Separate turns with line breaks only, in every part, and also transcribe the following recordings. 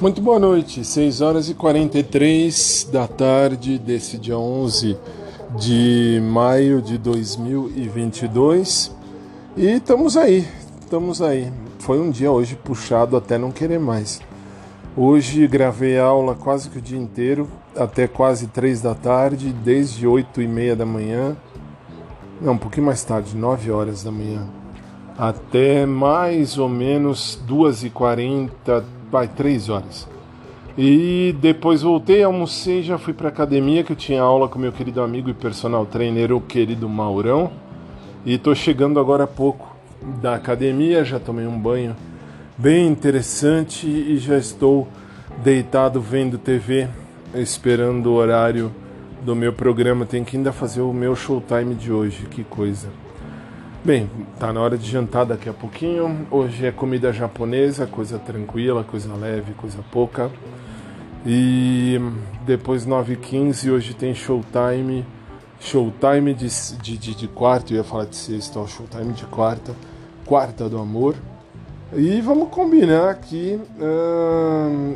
Muito boa noite, 6 horas e 43 da tarde desse dia 11 de maio de 2022 e estamos aí, estamos aí. Foi um dia hoje puxado até não querer mais. Hoje gravei aula quase que o dia inteiro, até quase 3 da tarde, desde 8 e meia da manhã, não, um pouquinho mais tarde, 9 horas da manhã, até mais ou menos 2 e 40 vai, 3 horas. E depois voltei, almocei, já fui para academia que eu tinha aula com meu querido amigo e personal trainer, o querido Maurão. E tô chegando agora há pouco da academia, já tomei um banho bem interessante e já estou deitado vendo TV, esperando o horário do meu programa. Tenho que ainda fazer o meu showtime de hoje, que coisa. Bem, tá na hora de jantar daqui a pouquinho. Hoje é comida japonesa, coisa tranquila, coisa leve, coisa pouca. E depois 9h15, hoje tem showtime. Showtime de, de, de, de quarta, eu ia falar de sexta, ó, showtime de quarta. Quarta do amor. E vamos combinar que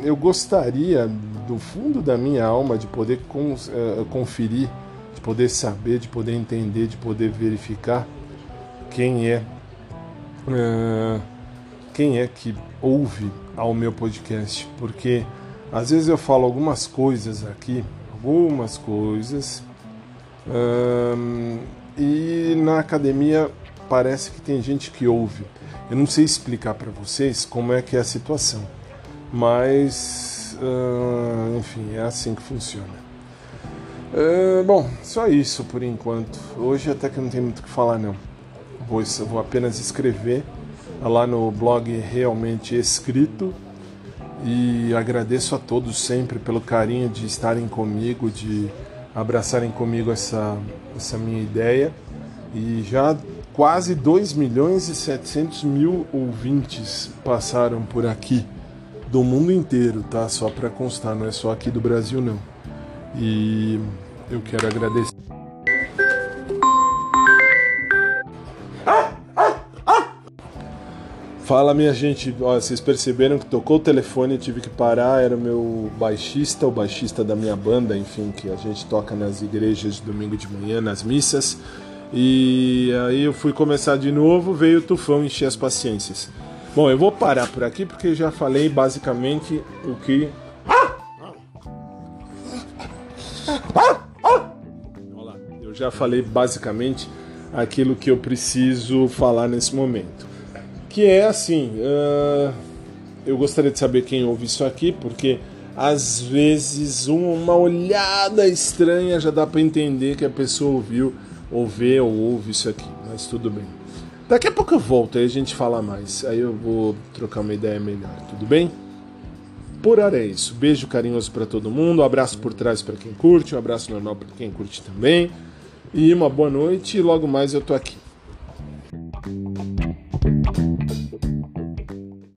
eu gostaria, do fundo da minha alma, de poder uh, conferir, de poder saber, de poder entender, de poder verificar quem é uh, quem é que ouve ao meu podcast, porque às vezes eu falo algumas coisas aqui, algumas coisas, e na academia parece que tem gente que ouve. Eu não sei explicar para vocês como é que é a situação, mas uh, enfim, é assim que funciona. Uh, bom, só isso por enquanto. Hoje até que não tem muito o que falar não. Vou, vou apenas escrever lá no blog realmente escrito e agradeço a todos sempre pelo carinho de estarem comigo, de abraçarem comigo essa, essa minha ideia. E já quase 2 milhões e 700 mil ouvintes passaram por aqui, do mundo inteiro, tá? Só para constar, não é só aqui do Brasil, não. E eu quero agradecer. Fala minha gente, Ó, vocês perceberam que tocou o telefone, tive que parar, era o meu baixista, o baixista da minha banda, enfim, que a gente toca nas igrejas de domingo de manhã, nas missas. E aí eu fui começar de novo, veio o tufão encher as paciências. Bom, eu vou parar por aqui porque já falei basicamente o que. Olha lá, eu já falei basicamente aquilo que eu preciso falar nesse momento que é assim, uh, eu gostaria de saber quem ouve isso aqui, porque às vezes uma olhada estranha já dá para entender que a pessoa ouviu, ou vê ou ouve isso aqui, mas tudo bem. Daqui a pouco eu volto, aí a gente fala mais, aí eu vou trocar uma ideia melhor, tudo bem? Por hora é isso. Beijo carinhoso para todo mundo, um abraço por trás para quem curte, um abraço normal para quem curte também. E uma boa noite e logo mais eu tô aqui.